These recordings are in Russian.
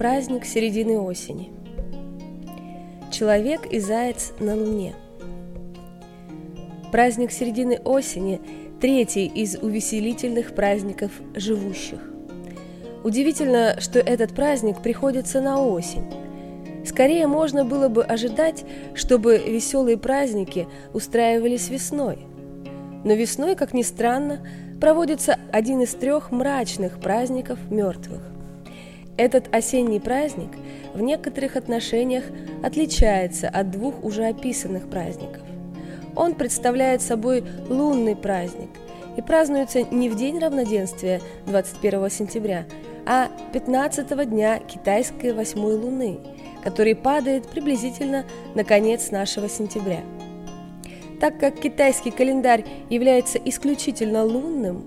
Праздник середины осени. Человек и заяц на Луне. Праздник середины осени – третий из увеселительных праздников живущих. Удивительно, что этот праздник приходится на осень. Скорее можно было бы ожидать, чтобы веселые праздники устраивались весной. Но весной, как ни странно, проводится один из трех мрачных праздников мертвых. Этот осенний праздник в некоторых отношениях отличается от двух уже описанных праздников. Он представляет собой лунный праздник и празднуется не в день равноденствия 21 сентября, а 15 дня китайской восьмой луны, который падает приблизительно на конец нашего сентября. Так как китайский календарь является исключительно лунным,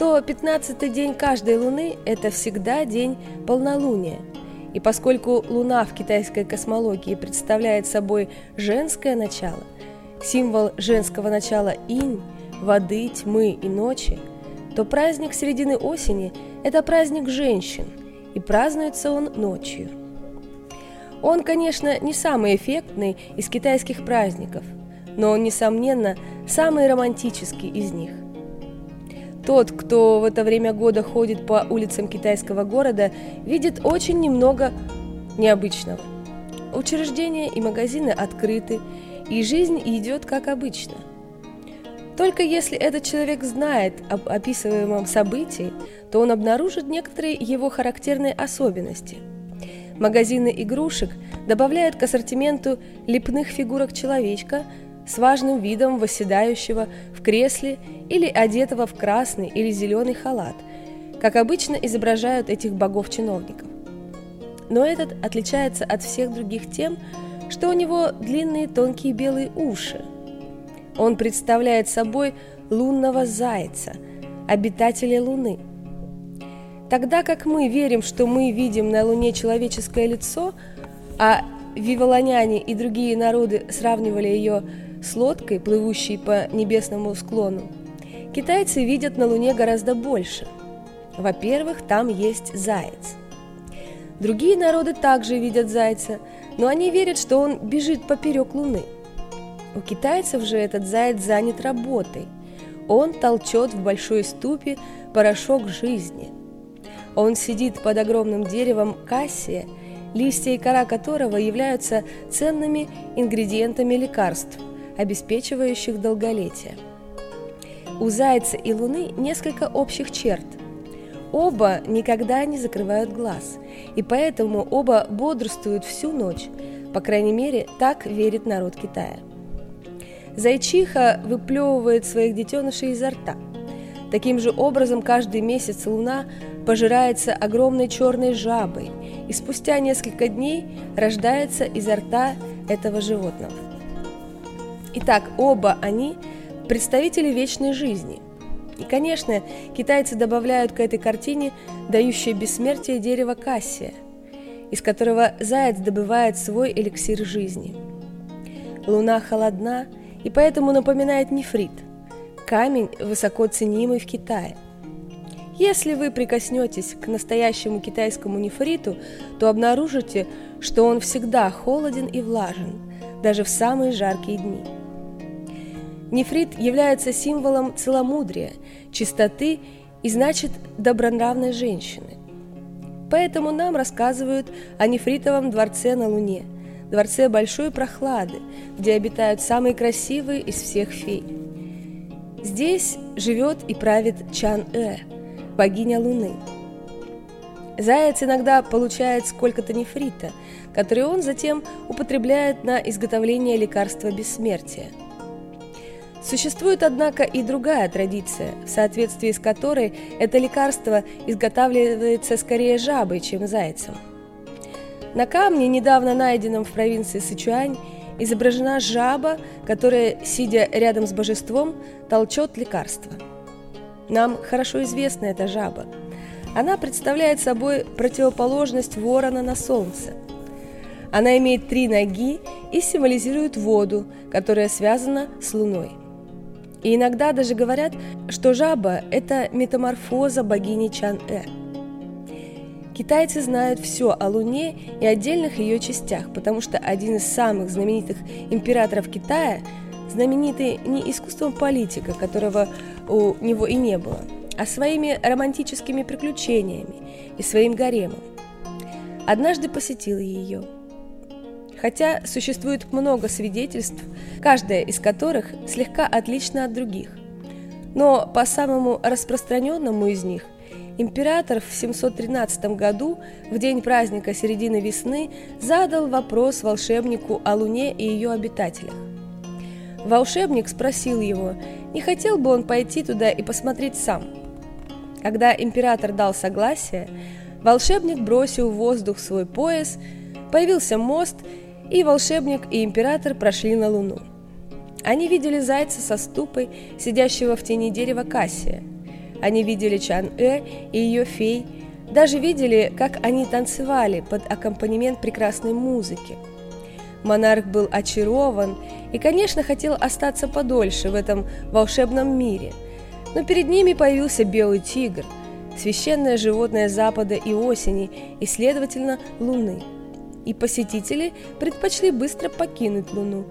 то 15-й день каждой луны – это всегда день полнолуния. И поскольку луна в китайской космологии представляет собой женское начало, символ женского начала инь, воды, тьмы и ночи, то праздник середины осени – это праздник женщин, и празднуется он ночью. Он, конечно, не самый эффектный из китайских праздников, но он, несомненно, самый романтический из них – тот, кто в это время года ходит по улицам китайского города, видит очень немного необычного. Учреждения и магазины открыты, и жизнь идет как обычно. Только если этот человек знает об описываемом событии, то он обнаружит некоторые его характерные особенности. Магазины игрушек добавляют к ассортименту лепных фигурок человечка – с важным видом восседающего в кресле или одетого в красный или зеленый халат, как обычно изображают этих богов-чиновников. Но этот отличается от всех других тем, что у него длинные тонкие белые уши. Он представляет собой лунного зайца, обитателя Луны. Тогда как мы верим, что мы видим на Луне человеческое лицо, а вивалоняне и другие народы сравнивали ее с лодкой, плывущей по небесному склону, китайцы видят на Луне гораздо больше. Во-первых, там есть заяц. Другие народы также видят зайца, но они верят, что он бежит поперек Луны. У китайцев же этот заяц занят работой. Он толчет в большой ступе порошок жизни. Он сидит под огромным деревом кассия, листья и кора которого являются ценными ингредиентами лекарств – обеспечивающих долголетие. У Зайца и Луны несколько общих черт. Оба никогда не закрывают глаз, и поэтому оба бодрствуют всю ночь, по крайней мере, так верит народ Китая. Зайчиха выплевывает своих детенышей изо рта. Таким же образом каждый месяц Луна пожирается огромной черной жабой, и спустя несколько дней рождается изо рта этого животного. Итак, оба они представители вечной жизни. И, конечно, китайцы добавляют к этой картине дающее бессмертие дерево кассия, из которого заяц добывает свой эликсир жизни. Луна холодна и поэтому напоминает нефрит, камень, высоко ценимый в Китае. Если вы прикоснетесь к настоящему китайскому нефриту, то обнаружите, что он всегда холоден и влажен, даже в самые жаркие дни. Нефрит является символом целомудрия, чистоты и значит добронравной женщины. Поэтому нам рассказывают о нефритовом дворце на Луне, дворце большой прохлады, где обитают самые красивые из всех фей. Здесь живет и правит Чан-Э, богиня Луны. Заяц иногда получает сколько-то нефрита, который он затем употребляет на изготовление лекарства бессмертия – Существует, однако, и другая традиция, в соответствии с которой это лекарство изготавливается скорее жабой, чем зайцем. На камне, недавно найденном в провинции Сычуань, изображена жаба, которая, сидя рядом с божеством, толчет лекарство. Нам хорошо известна эта жаба. Она представляет собой противоположность ворона на солнце. Она имеет три ноги и символизирует воду, которая связана с луной. И иногда даже говорят, что жаба – это метаморфоза богини Чан-Э. Китайцы знают все о Луне и отдельных ее частях, потому что один из самых знаменитых императоров Китая знаменитый не искусством политика, которого у него и не было, а своими романтическими приключениями и своим гаремом. Однажды посетил ее. Хотя существует много свидетельств, каждое из которых слегка отлично от других. Но по самому распространенному из них император в 713 году, в день праздника середины весны, задал вопрос волшебнику о Луне и ее обитателях. Волшебник спросил его, не хотел бы он пойти туда и посмотреть сам. Когда император дал согласие, волшебник бросил в воздух свой пояс, появился мост, и волшебник и император прошли на Луну. Они видели зайца со ступой, сидящего в тени дерева Кассия. Они видели Чан-Э и ее фей, даже видели, как они танцевали под аккомпанемент прекрасной музыки. Монарх был очарован и, конечно, хотел остаться подольше в этом волшебном мире, но перед ними появился белый тигр, священное животное Запада и осени, и, следовательно, Луны. И посетители предпочли быстро покинуть Луну.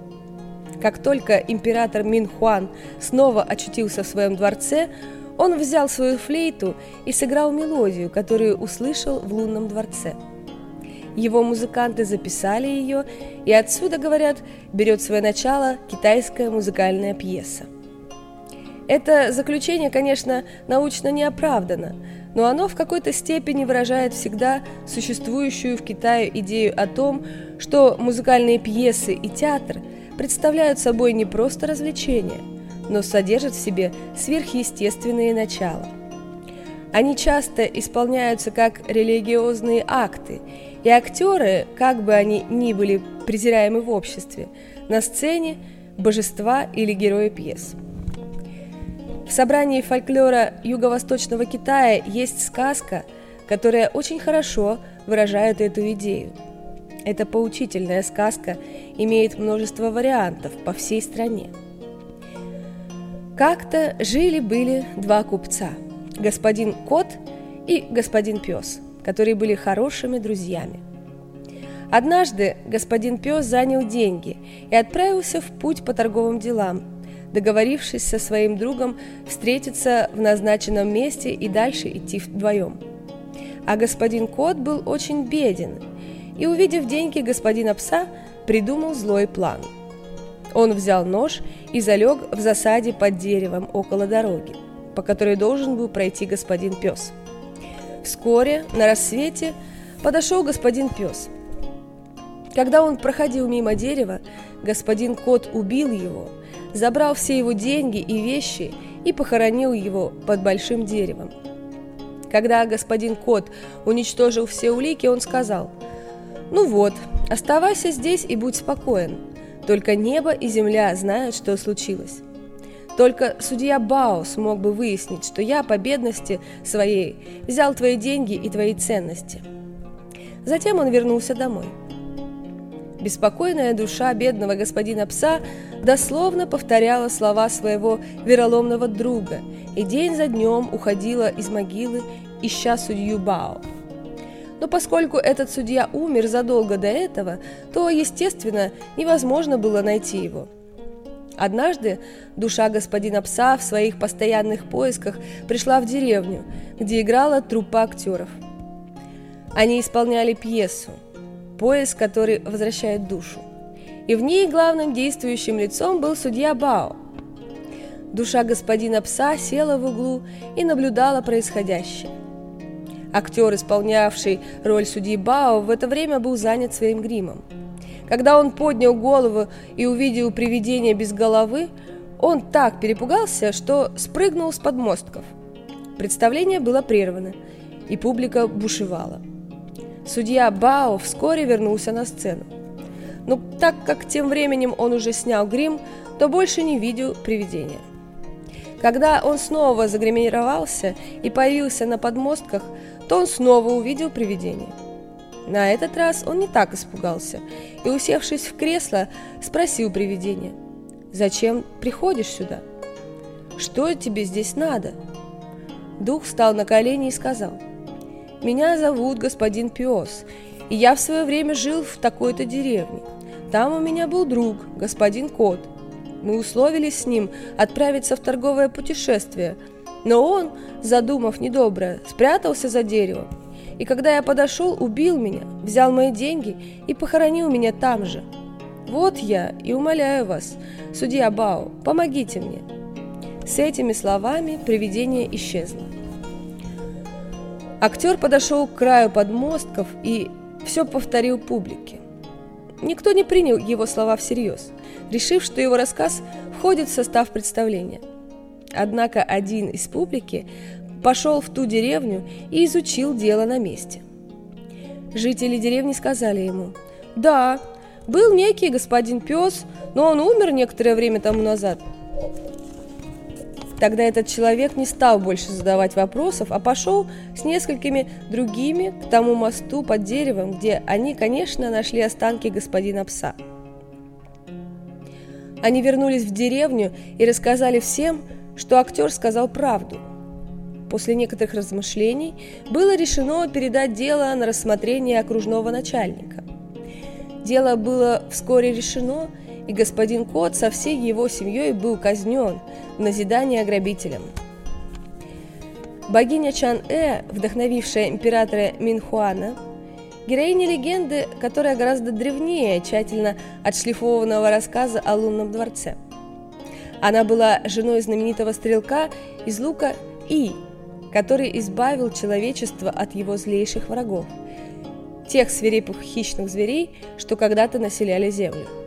Как только император Минхуан снова очутился в своем дворце, он взял свою флейту и сыграл мелодию, которую услышал в лунном дворце. Его музыканты записали ее, и отсюда, говорят, берет свое начало китайская музыкальная пьеса. Это заключение, конечно, научно не оправдано, но оно в какой-то степени выражает всегда существующую в Китае идею о том, что музыкальные пьесы и театр – представляют собой не просто развлечения, но содержат в себе сверхъестественные начала. Они часто исполняются как религиозные акты, и актеры, как бы они ни были презираемы в обществе, на сцене – божества или герои пьес. В собрании фольклора Юго-Восточного Китая есть сказка, которая очень хорошо выражает эту идею – эта поучительная сказка имеет множество вариантов по всей стране. Как-то жили-были два купца, господин Кот и господин Пес, которые были хорошими друзьями. Однажды господин Пес занял деньги и отправился в путь по торговым делам, договорившись со своим другом встретиться в назначенном месте и дальше идти вдвоем. А господин Кот был очень беден и, увидев деньги господина пса, придумал злой план. Он взял нож и залег в засаде под деревом около дороги, по которой должен был пройти господин пес. Вскоре, на рассвете, подошел господин пес. Когда он проходил мимо дерева, господин кот убил его, забрал все его деньги и вещи и похоронил его под большим деревом. Когда господин кот уничтожил все улики, он сказал – ну вот, оставайся здесь и будь спокоен. Только небо и земля знают, что случилось. Только судья Бао смог бы выяснить, что я по бедности своей взял твои деньги и твои ценности. Затем он вернулся домой. Беспокойная душа бедного господина пса дословно повторяла слова своего вероломного друга и день за днем уходила из могилы, ища судью Бао. Но поскольку этот судья умер задолго до этого, то, естественно, невозможно было найти его. Однажды душа господина пса в своих постоянных поисках пришла в деревню, где играла труппа актеров. Они исполняли пьесу «Поиск, который возвращает душу». И в ней главным действующим лицом был судья Бао. Душа господина пса села в углу и наблюдала происходящее. Актер, исполнявший роль судьи Бао, в это время был занят своим гримом. Когда он поднял голову и увидел привидение без головы, он так перепугался, что спрыгнул с подмостков. Представление было прервано, и публика бушевала. Судья Бао вскоре вернулся на сцену. Но так как тем временем он уже снял грим, то больше не видел привидения. Когда он снова загримировался и появился на подмостках, то он снова увидел привидение. На этот раз он не так испугался и, усевшись в кресло, спросил привидение, «Зачем приходишь сюда? Что тебе здесь надо?» Дух встал на колени и сказал, Меня зовут господин Пес, и я в свое время жил в такой-то деревне. Там у меня был друг, господин Кот. Мы условились с ним отправиться в торговое путешествие, но он, задумав недоброе, спрятался за деревом. И когда я подошел, убил меня, взял мои деньги и похоронил меня там же. Вот я и умоляю вас, судья Бао, помогите мне. С этими словами привидение исчезло. Актер подошел к краю подмостков и все повторил публике. Никто не принял его слова всерьез, решив, что его рассказ входит в состав представления. Однако один из публики пошел в ту деревню и изучил дело на месте. Жители деревни сказали ему, «Да, был некий господин пес, но он умер некоторое время тому назад. Тогда этот человек не стал больше задавать вопросов, а пошел с несколькими другими к тому мосту под деревом, где они, конечно, нашли останки господина пса. Они вернулись в деревню и рассказали всем, что актер сказал правду. После некоторых размышлений было решено передать дело на рассмотрение окружного начальника. Дело было вскоре решено, и господин Кот со всей его семьей был казнен в назидание грабителям. Богиня Чан-э, вдохновившая императора Минхуана, героиня легенды, которая гораздо древнее тщательно отшлифованного рассказа о лунном дворце. Она была женой знаменитого стрелка из лука И, который избавил человечество от его злейших врагов, тех свирепых хищных зверей, что когда-то населяли землю.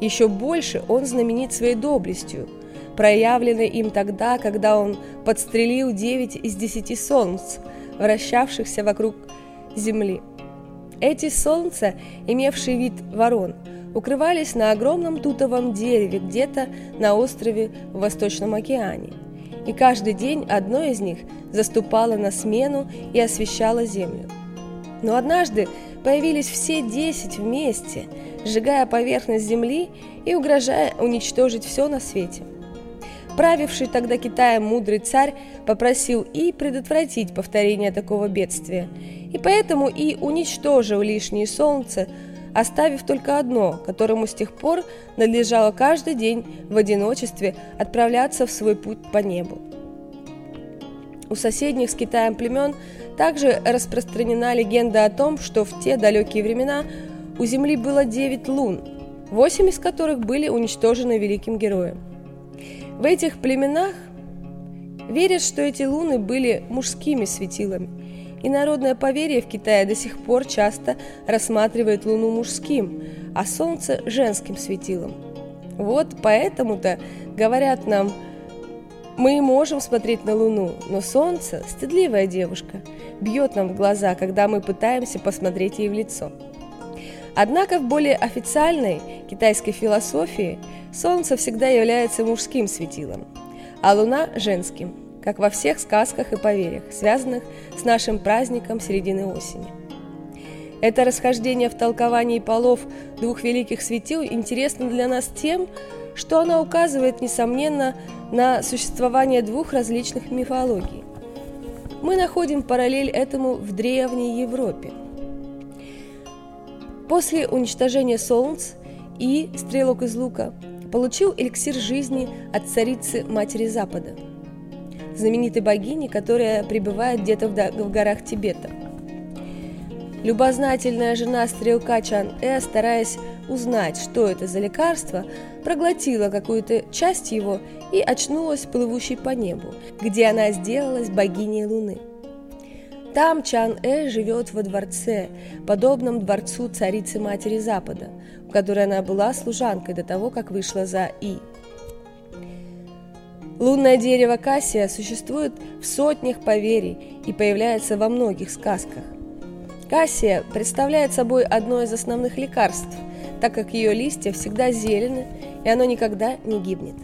Еще больше он знаменит своей доблестью, проявленной им тогда, когда он подстрелил девять из десяти солнц, вращавшихся вокруг Земли. Эти солнца, имевшие вид ворон, укрывались на огромном тутовом дереве где-то на острове в Восточном океане. И каждый день одно из них заступало на смену и освещало землю. Но однажды появились все десять вместе, сжигая поверхность земли и угрожая уничтожить все на свете. Правивший тогда Китаем мудрый царь попросил и предотвратить повторение такого бедствия, и поэтому и уничтожил лишнее солнце, оставив только одно, которому с тех пор надлежало каждый день в одиночестве отправляться в свой путь по небу. У соседних с Китаем племен также распространена легенда о том, что в те далекие времена у Земли было девять лун, восемь из которых были уничтожены великим героем. В этих племенах верят, что эти луны были мужскими светилами, и народное поверье в Китае до сих пор часто рассматривает Луну мужским, а Солнце – женским светилом. Вот поэтому-то говорят нам – мы можем смотреть на Луну, но Солнце, стыдливая девушка, бьет нам в глаза, когда мы пытаемся посмотреть ей в лицо. Однако в более официальной китайской философии Солнце всегда является мужским светилом, а Луна – женским, как во всех сказках и поверьях, связанных с нашим праздником середины осени. Это расхождение в толковании полов двух великих светил интересно для нас тем, что она указывает, несомненно, на существование двух различных мифологий. Мы находим параллель этому в Древней Европе. После уничтожения Солнц и стрелок из лука получил эликсир жизни от царицы Матери Запада, знаменитой богини, которая пребывает где-то в горах Тибета. Любознательная жена стрелка Чан-э, стараясь узнать, что это за лекарство, проглотила какую-то часть его и очнулась плывущей по небу, где она сделалась богиней Луны. Там Чан-э живет во дворце, подобном дворцу царицы-матери Запада, в которой она была служанкой до того, как вышла за И. Лунное дерево Кассия существует в сотнях поверий и появляется во многих сказках. Кассия представляет собой одно из основных лекарств – так как ее листья всегда зелены, и оно никогда не гибнет.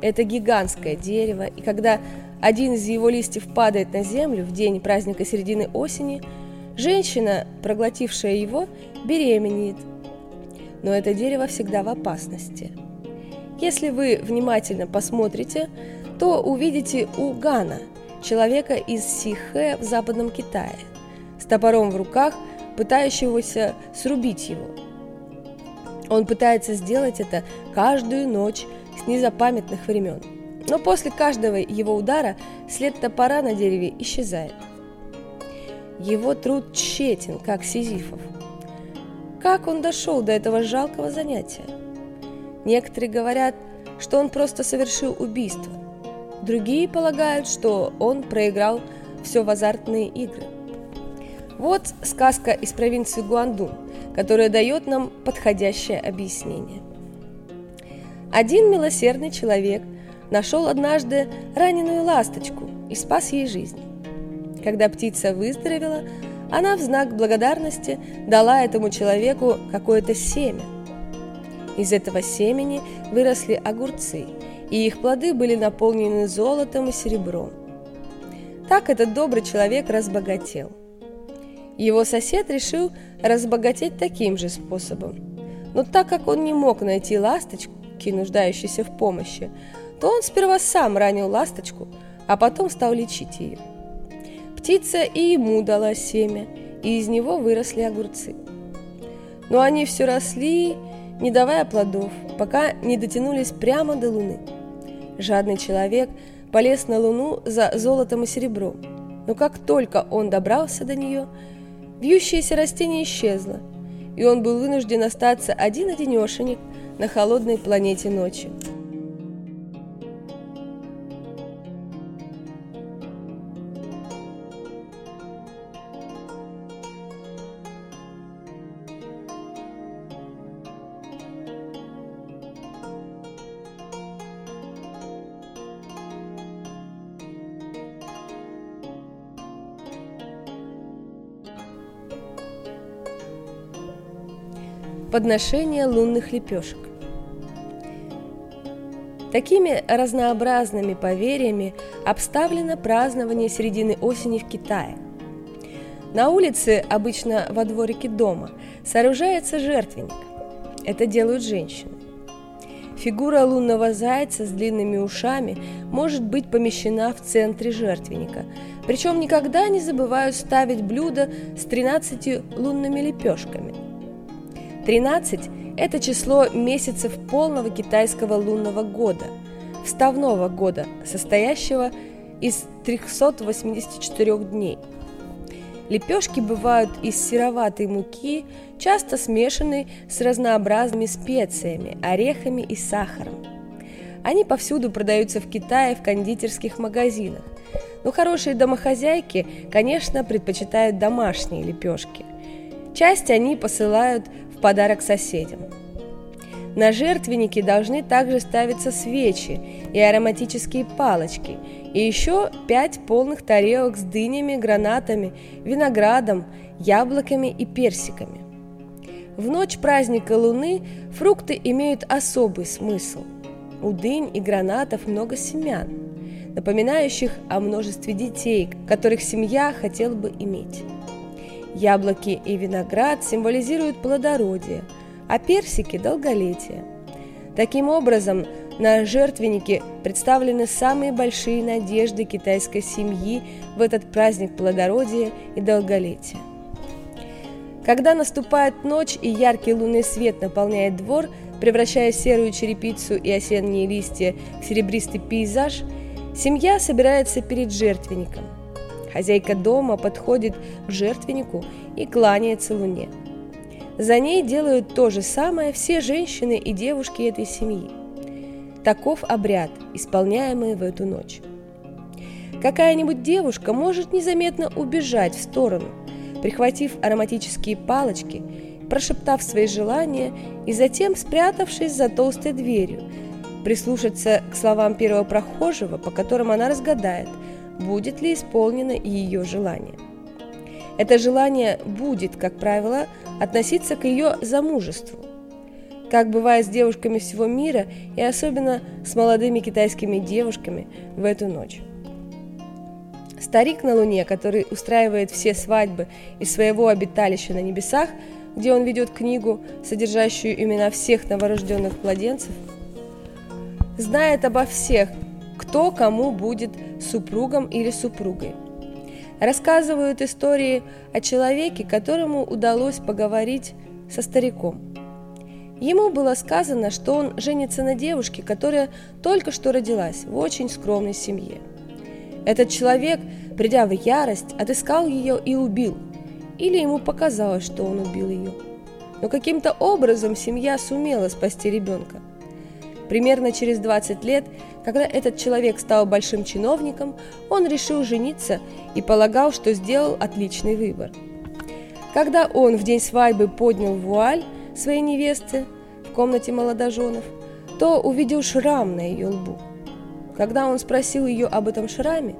Это гигантское дерево, и когда один из его листьев падает на землю в день праздника середины осени, женщина, проглотившая его, беременеет. Но это дерево всегда в опасности. Если вы внимательно посмотрите, то увидите у Гана, человека из Сихэ в Западном Китае, с топором в руках, пытающегося срубить его. Он пытается сделать это каждую ночь с незапамятных времен. Но после каждого его удара след топора на дереве исчезает. Его труд тщетен, как Сизифов. Как он дошел до этого жалкого занятия? Некоторые говорят, что он просто совершил убийство. Другие полагают, что он проиграл все в азартные игры. Вот сказка из провинции Гуандун, которая дает нам подходящее объяснение. Один милосердный человек нашел однажды раненую ласточку и спас ей жизнь. Когда птица выздоровела, она в знак благодарности дала этому человеку какое-то семя. Из этого семени выросли огурцы, и их плоды были наполнены золотом и серебром. Так этот добрый человек разбогател. Его сосед решил разбогатеть таким же способом. Но так как он не мог найти ласточки, нуждающейся в помощи, то он сперва сам ранил ласточку, а потом стал лечить ее. Птица и ему дала семя, и из него выросли огурцы. Но они все росли, не давая плодов, пока не дотянулись прямо до луны. Жадный человек полез на луну за золотом и серебром, но как только он добрался до нее, вьющееся растение исчезло, и он был вынужден остаться один-одинешенек на холодной планете ночи. Подношение лунных лепешек. Такими разнообразными поверьями обставлено празднование середины осени в Китае. На улице, обычно во дворике дома, сооружается жертвенник. Это делают женщины. Фигура лунного зайца с длинными ушами может быть помещена в центре жертвенника. Причем никогда не забывают ставить блюдо с 13 лунными лепешками – 13 – это число месяцев полного китайского лунного года, вставного года, состоящего из 384 дней. Лепешки бывают из сероватой муки, часто смешанной с разнообразными специями, орехами и сахаром. Они повсюду продаются в Китае в кондитерских магазинах. Но хорошие домохозяйки, конечно, предпочитают домашние лепешки. Часть они посылают подарок соседям. На жертвеннике должны также ставиться свечи и ароматические палочки, и еще пять полных тарелок с дынями, гранатами, виноградом, яблоками и персиками. В ночь праздника Луны фрукты имеют особый смысл. У дынь и гранатов много семян, напоминающих о множестве детей, которых семья хотела бы иметь. Яблоки и виноград символизируют плодородие, а персики – долголетие. Таким образом, на жертвеннике представлены самые большие надежды китайской семьи в этот праздник плодородия и долголетия. Когда наступает ночь и яркий лунный свет наполняет двор, превращая серую черепицу и осенние листья в серебристый пейзаж, семья собирается перед жертвенником – Хозяйка дома подходит к жертвеннику и кланяется луне. За ней делают то же самое все женщины и девушки этой семьи. Таков обряд, исполняемый в эту ночь. Какая-нибудь девушка может незаметно убежать в сторону, прихватив ароматические палочки, прошептав свои желания и затем, спрятавшись за толстой дверью, прислушаться к словам первого прохожего, по которым она разгадает – будет ли исполнено ее желание. Это желание будет, как правило, относиться к ее замужеству. Как бывает с девушками всего мира и особенно с молодыми китайскими девушками в эту ночь. Старик на Луне, который устраивает все свадьбы из своего обиталища на небесах, где он ведет книгу, содержащую имена всех новорожденных младенцев, знает обо всех, кто кому будет супругом или супругой. Рассказывают истории о человеке, которому удалось поговорить со стариком. Ему было сказано, что он женится на девушке, которая только что родилась в очень скромной семье. Этот человек, придя в ярость, отыскал ее и убил. Или ему показалось, что он убил ее. Но каким-то образом семья сумела спасти ребенка. Примерно через 20 лет, когда этот человек стал большим чиновником, он решил жениться и полагал, что сделал отличный выбор. Когда он в день свадьбы поднял вуаль своей невесты в комнате молодоженов, то увидел шрам на ее лбу. Когда он спросил ее об этом шраме,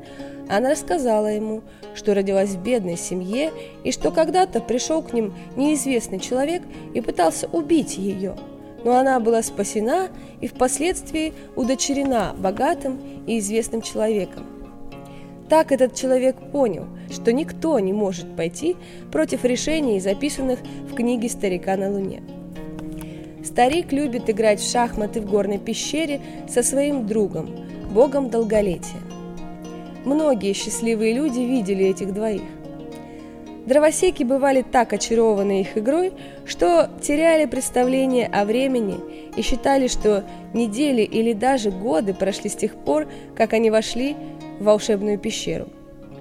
она рассказала ему, что родилась в бедной семье и что когда-то пришел к ним неизвестный человек и пытался убить ее. Но она была спасена и впоследствии удочерена богатым и известным человеком. Так этот человек понял, что никто не может пойти против решений, записанных в книге «Старика на Луне». Старик любит играть в шахматы в горной пещере со своим другом, богом долголетия. Многие счастливые люди видели этих двоих. Дровосеки бывали так очарованы их игрой, что теряли представление о времени и считали, что недели или даже годы прошли с тех пор, как они вошли в волшебную пещеру.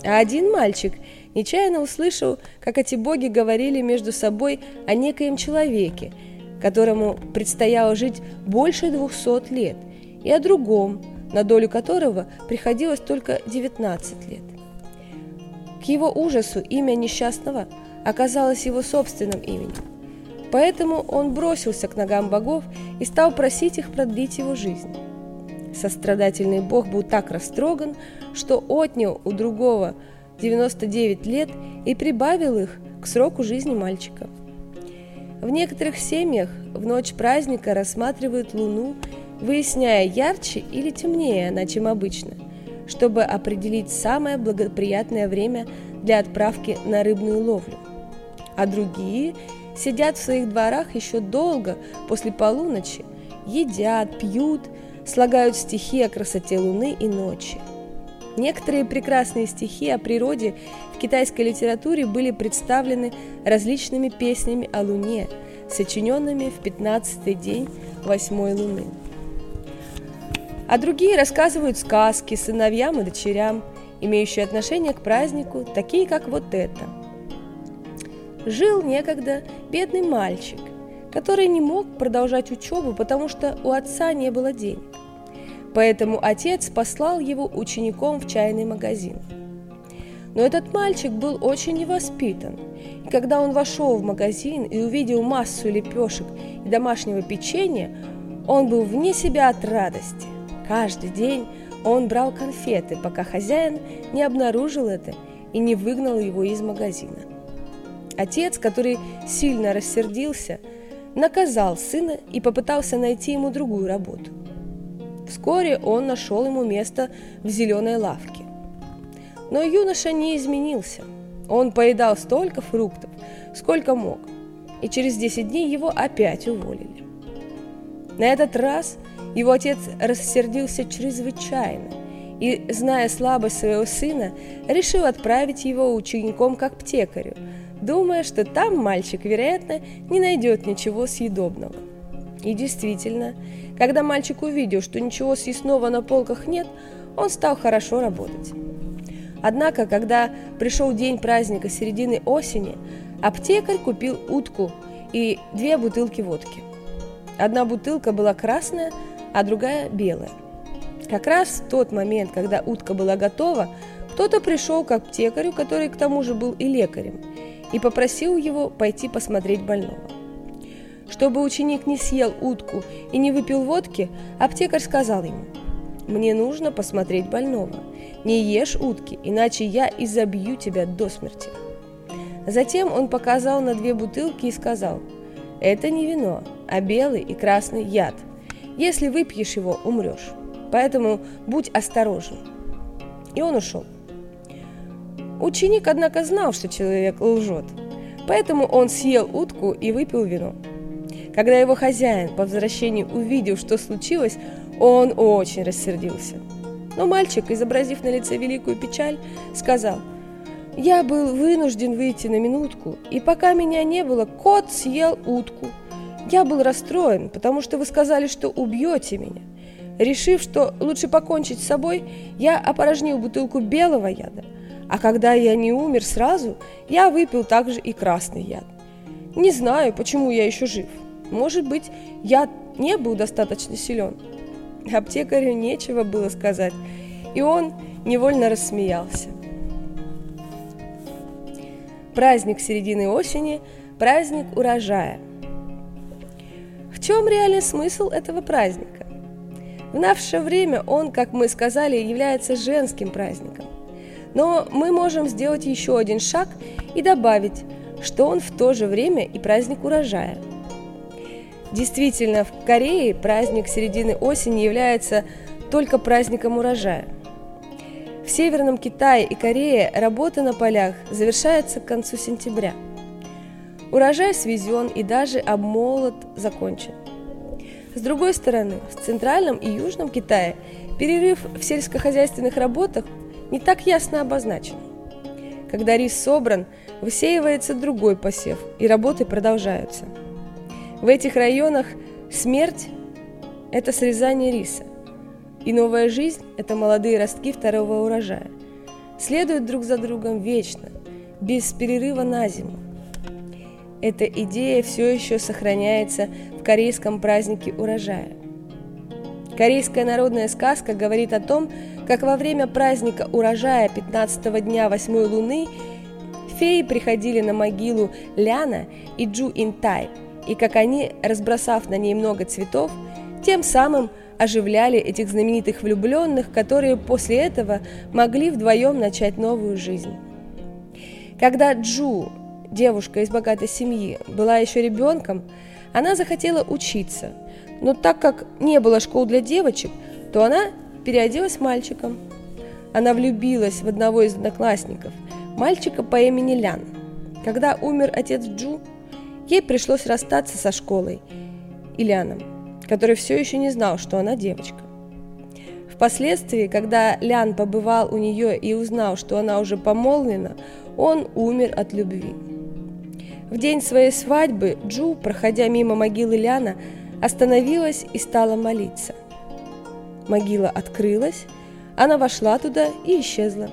А один мальчик нечаянно услышал, как эти боги говорили между собой о некоем человеке, которому предстояло жить больше двухсот лет, и о другом, на долю которого приходилось только 19 лет. К его ужасу имя несчастного оказалось его собственным именем. Поэтому он бросился к ногам богов и стал просить их продлить его жизнь. Сострадательный бог был так растроган, что отнял у другого 99 лет и прибавил их к сроку жизни мальчика. В некоторых семьях в ночь праздника рассматривают луну выясняя, ярче или темнее она, чем обычно, чтобы определить самое благоприятное время для отправки на рыбную ловлю. А другие сидят в своих дворах еще долго после полуночи, едят, пьют, слагают стихи о красоте луны и ночи. Некоторые прекрасные стихи о природе в китайской литературе были представлены различными песнями о Луне, сочиненными в 15-й день восьмой Луны а другие рассказывают сказки сыновьям и дочерям, имеющие отношение к празднику, такие как вот это. Жил некогда бедный мальчик, который не мог продолжать учебу, потому что у отца не было денег. Поэтому отец послал его учеником в чайный магазин. Но этот мальчик был очень невоспитан, и когда он вошел в магазин и увидел массу лепешек и домашнего печенья, он был вне себя от радости. Каждый день он брал конфеты, пока хозяин не обнаружил это и не выгнал его из магазина. Отец, который сильно рассердился, наказал сына и попытался найти ему другую работу. Вскоре он нашел ему место в зеленой лавке. Но юноша не изменился. Он поедал столько фруктов, сколько мог, и через 10 дней его опять уволили. На этот раз – его отец рассердился чрезвычайно и, зная слабость своего сына, решил отправить его учеником к аптекарю, думая, что там мальчик, вероятно, не найдет ничего съедобного. И действительно, когда мальчик увидел, что ничего съестного на полках нет, он стал хорошо работать. Однако, когда пришел день праздника середины осени, аптекарь купил утку и две бутылки водки. Одна бутылка была красная, а другая белая. Как раз в тот момент, когда утка была готова, кто-то пришел к аптекарю, который к тому же был и лекарем, и попросил его пойти посмотреть больного. Чтобы ученик не съел утку и не выпил водки, аптекарь сказал ему, «Мне нужно посмотреть больного. Не ешь утки, иначе я изобью тебя до смерти». Затем он показал на две бутылки и сказал, «Это не вино, а белый и красный яд – если выпьешь его, умрешь. Поэтому будь осторожен. И он ушел. Ученик, однако, знал, что человек лжет. Поэтому он съел утку и выпил вино. Когда его хозяин по возвращении увидел, что случилось, он очень рассердился. Но мальчик, изобразив на лице великую печаль, сказал, «Я был вынужден выйти на минутку, и пока меня не было, кот съел утку. Я был расстроен, потому что вы сказали, что убьете меня. Решив, что лучше покончить с собой, я опорожнил бутылку белого яда, а когда я не умер сразу, я выпил также и красный яд. Не знаю, почему я еще жив. Может быть, яд не был достаточно силен. Аптекарю нечего было сказать, и он невольно рассмеялся. Праздник середины осени – праздник урожая. В чем реальный смысл этого праздника? В наше время он, как мы сказали, является женским праздником. Но мы можем сделать еще один шаг и добавить, что он в то же время и праздник урожая – Действительно, в Корее праздник середины осени является только праздником урожая. В Северном Китае и Корее работа на полях завершается к концу сентября. Урожай свезен и даже обмолот закончен. С другой стороны, в Центральном и Южном Китае перерыв в сельскохозяйственных работах не так ясно обозначен. Когда рис собран, высеивается другой посев, и работы продолжаются – в этих районах смерть – это срезание риса, и новая жизнь – это молодые ростки второго урожая. Следуют друг за другом вечно, без перерыва на зиму. Эта идея все еще сохраняется в корейском празднике урожая. Корейская народная сказка говорит о том, как во время праздника урожая 15 дня восьмой луны феи приходили на могилу Ляна и Джу Интай – и как они, разбросав на ней много цветов, тем самым оживляли этих знаменитых влюбленных, которые после этого могли вдвоем начать новую жизнь. Когда Джу, девушка из богатой семьи, была еще ребенком, она захотела учиться, но так как не было школ для девочек, то она переоделась мальчиком. Она влюбилась в одного из одноклассников, мальчика по имени Лян. Когда умер отец Джу, Ей пришлось расстаться со школой Ильяном, который все еще не знал, что она девочка. Впоследствии, когда Лян побывал у нее и узнал, что она уже помолвлена, он умер от любви. В день своей свадьбы Джу, проходя мимо могилы Ляна, остановилась и стала молиться. Могила открылась, она вошла туда и исчезла.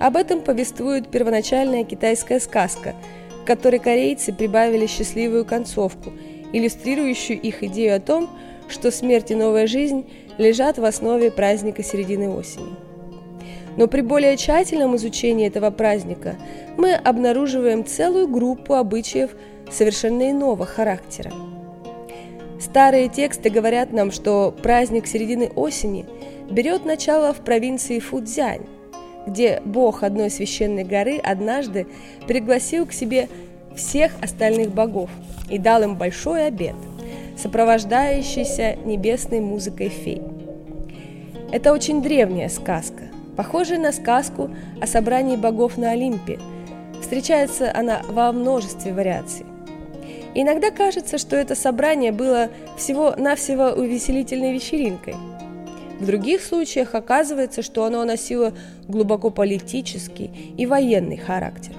Об этом повествует первоначальная китайская сказка – к которой корейцы прибавили счастливую концовку, иллюстрирующую их идею о том, что смерть и новая жизнь лежат в основе праздника середины осени. Но при более тщательном изучении этого праздника мы обнаруживаем целую группу обычаев совершенно иного характера. Старые тексты говорят нам, что праздник середины осени берет начало в провинции Фудзянь, где бог одной священной горы однажды пригласил к себе всех остальных богов и дал им большой обед, сопровождающийся небесной музыкой фей. Это очень древняя сказка, похожая на сказку о собрании богов на Олимпе. Встречается она во множестве вариаций. иногда кажется, что это собрание было всего-навсего увеселительной вечеринкой – в других случаях оказывается, что оно носило глубоко политический и военный характер.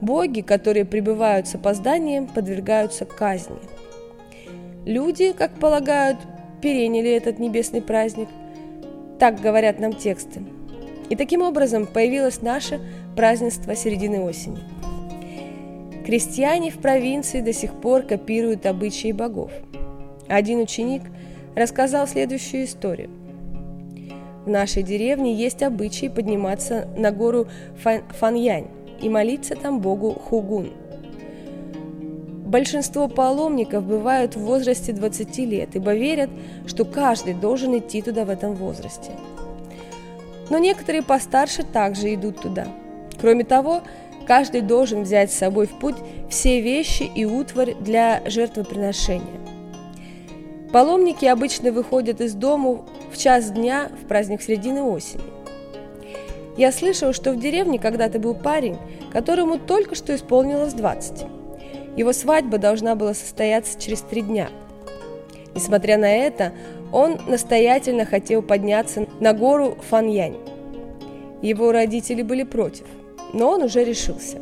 Боги, которые пребывают с опозданием, подвергаются казни. Люди, как полагают, переняли этот небесный праздник. Так говорят нам тексты. И таким образом появилось наше празднество середины осени. Крестьяне в провинции до сих пор копируют обычаи богов. Один ученик рассказал следующую историю. В нашей деревне есть обычай подниматься на гору Фаньянь и молиться там богу Хугун. Большинство паломников бывают в возрасте 20 лет, ибо верят, что каждый должен идти туда в этом возрасте. Но некоторые постарше также идут туда. Кроме того, каждый должен взять с собой в путь все вещи и утварь для жертвоприношения. Паломники обычно выходят из дому в час дня в праздник середины осени. Я слышал, что в деревне когда-то был парень, которому только что исполнилось 20. Его свадьба должна была состояться через три дня. Несмотря на это, Он настоятельно хотел подняться на гору Фаньянь. Его родители были против, но он уже решился.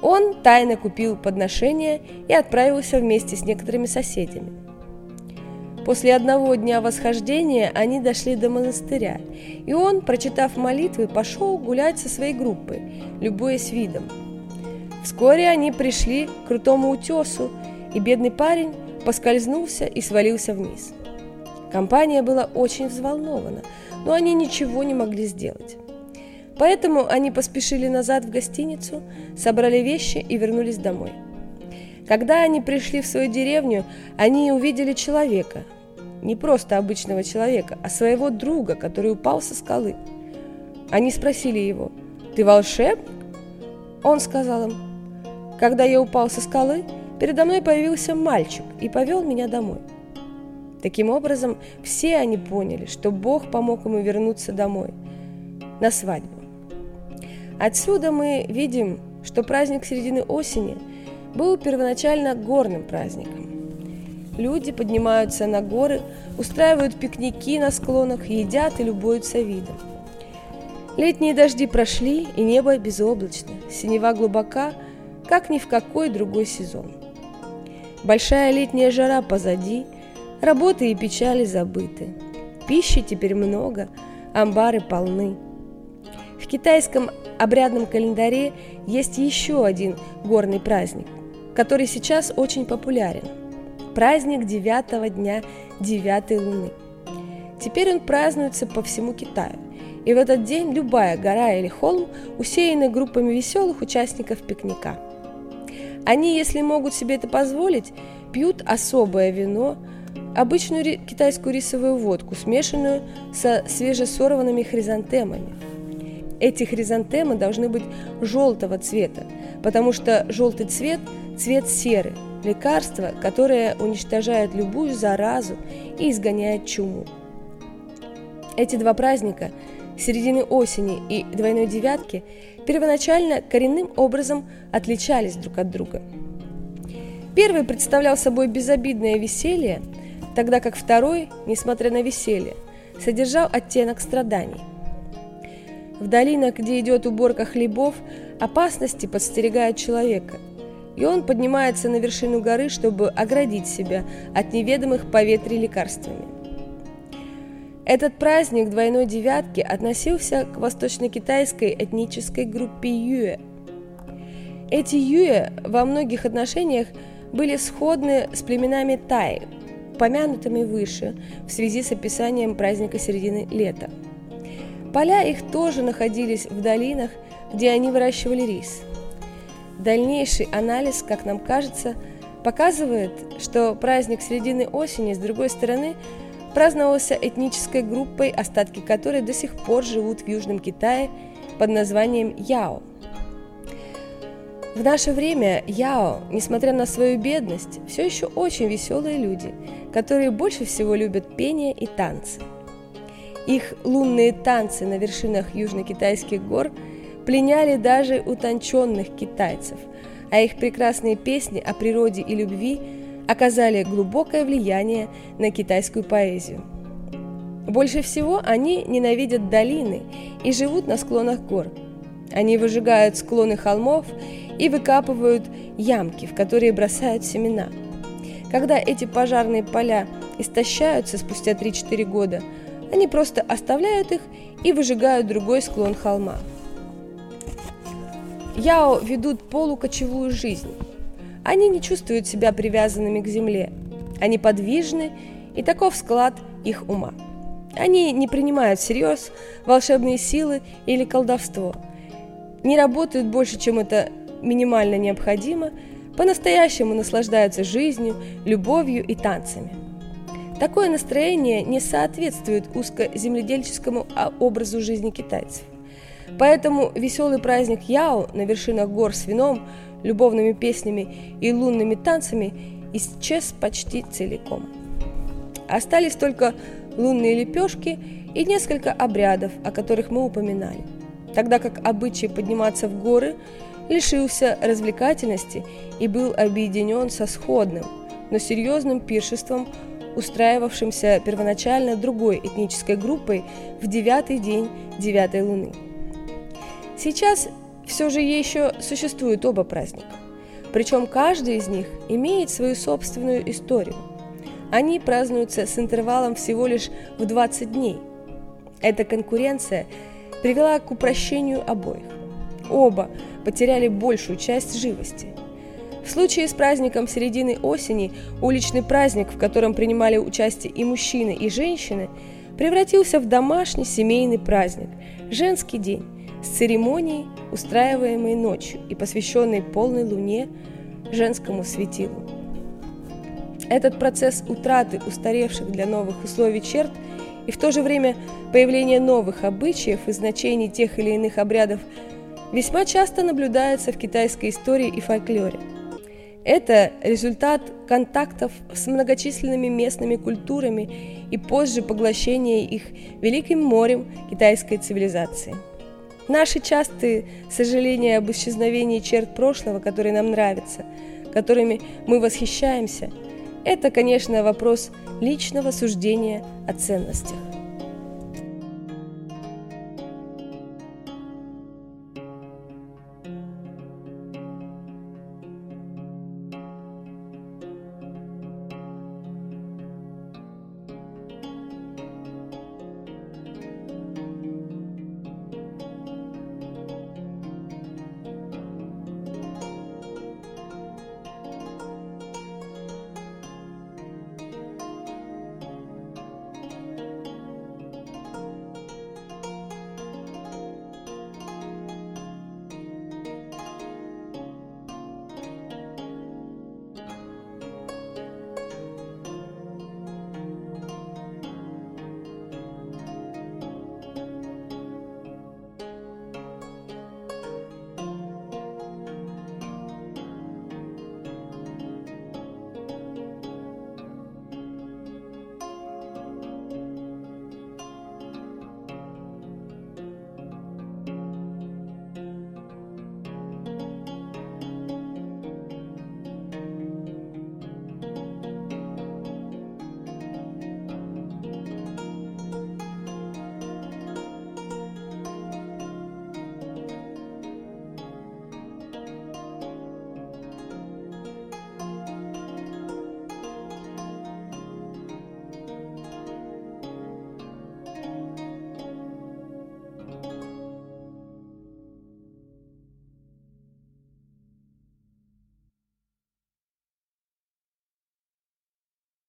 Он тайно купил подношение и отправился вместе с некоторыми соседями. После одного дня восхождения они дошли до монастыря, и он, прочитав молитвы, пошел гулять со своей группой, любуясь видом. Вскоре они пришли к крутому утесу, и бедный парень поскользнулся и свалился вниз. Компания была очень взволнована, но они ничего не могли сделать. Поэтому они поспешили назад в гостиницу, собрали вещи и вернулись домой. Когда они пришли в свою деревню, они увидели человека, не просто обычного человека, а своего друга, который упал со скалы. Они спросили его, «Ты волшебник?» Он сказал им, «Когда я упал со скалы, передо мной появился мальчик и повел меня домой». Таким образом, все они поняли, что Бог помог ему вернуться домой, на свадьбу. Отсюда мы видим, что праздник середины осени был первоначально горным праздником. Люди поднимаются на горы, устраивают пикники на склонах, едят и любуются видом. Летние дожди прошли, и небо безоблачно, синева глубока, как ни в какой другой сезон. Большая летняя жара позади – Работы и печали забыты. Пищи теперь много, амбары полны. В китайском обрядном календаре есть еще один горный праздник, который сейчас очень популярен. Праздник девятого дня девятой луны. Теперь он празднуется по всему Китаю. И в этот день любая гора или холм усеяны группами веселых участников пикника. Они, если могут себе это позволить, пьют особое вино – обычную ри- китайскую рисовую водку, смешанную со свежесорванными хризантемами. Эти хризантемы должны быть желтого цвета, потому что желтый цвет – цвет серы, лекарство, которое уничтожает любую заразу и изгоняет чуму. Эти два праздника – середины осени и двойной девятки – первоначально коренным образом отличались друг от друга. Первый представлял собой безобидное веселье – тогда как второй, несмотря на веселье, содержал оттенок страданий. В долинах, где идет уборка хлебов, опасности подстерегают человека, и он поднимается на вершину горы, чтобы оградить себя от неведомых поветрий лекарствами. Этот праздник двойной девятки относился к восточно-китайской этнической группе Юэ. Эти Юэ во многих отношениях были сходны с племенами Тай, упомянутыми выше в связи с описанием праздника середины лета. Поля их тоже находились в долинах, где они выращивали рис. Дальнейший анализ, как нам кажется, показывает, что праздник середины осени, с другой стороны, праздновался этнической группой, остатки которой до сих пор живут в Южном Китае под названием Яо – в наше время Яо, несмотря на свою бедность, все еще очень веселые люди, которые больше всего любят пение и танцы. Их лунные танцы на вершинах южно-китайских гор пленяли даже утонченных китайцев, а их прекрасные песни о природе и любви оказали глубокое влияние на китайскую поэзию. Больше всего они ненавидят долины и живут на склонах гор. Они выжигают склоны холмов и выкапывают ямки, в которые бросают семена. Когда эти пожарные поля истощаются спустя 3-4 года, они просто оставляют их и выжигают другой склон холма. Яо ведут полукочевую жизнь. Они не чувствуют себя привязанными к земле. Они подвижны, и таков склад их ума. Они не принимают всерьез волшебные силы или колдовство. Не работают больше, чем это минимально необходимо, по-настоящему наслаждаются жизнью, любовью и танцами. Такое настроение не соответствует узкоземледельческому а, образу жизни китайцев. Поэтому веселый праздник Яо на вершинах гор с вином, любовными песнями и лунными танцами исчез почти целиком. Остались только лунные лепешки и несколько обрядов, о которых мы упоминали. Тогда как обычай подниматься в горы лишился развлекательности и был объединен со сходным, но серьезным пиршеством устраивавшимся первоначально другой этнической группой в девятый день девятой луны. Сейчас все же еще существуют оба праздника. Причем каждый из них имеет свою собственную историю. Они празднуются с интервалом всего лишь в 20 дней. Эта конкуренция привела к упрощению обоих. Оба потеряли большую часть живости. В случае с праздником середины осени уличный праздник, в котором принимали участие и мужчины, и женщины, превратился в домашний семейный праздник – женский день, с церемонией, устраиваемой ночью и посвященной полной луне женскому светилу. Этот процесс утраты устаревших для новых условий черт и в то же время появление новых обычаев и значений тех или иных обрядов весьма часто наблюдается в китайской истории и фольклоре. Это результат контактов с многочисленными местными культурами и позже поглощения их Великим морем китайской цивилизации. Наши частые сожаления об исчезновении черт прошлого, которые нам нравятся, которыми мы восхищаемся, это, конечно, вопрос личного суждения о ценностях.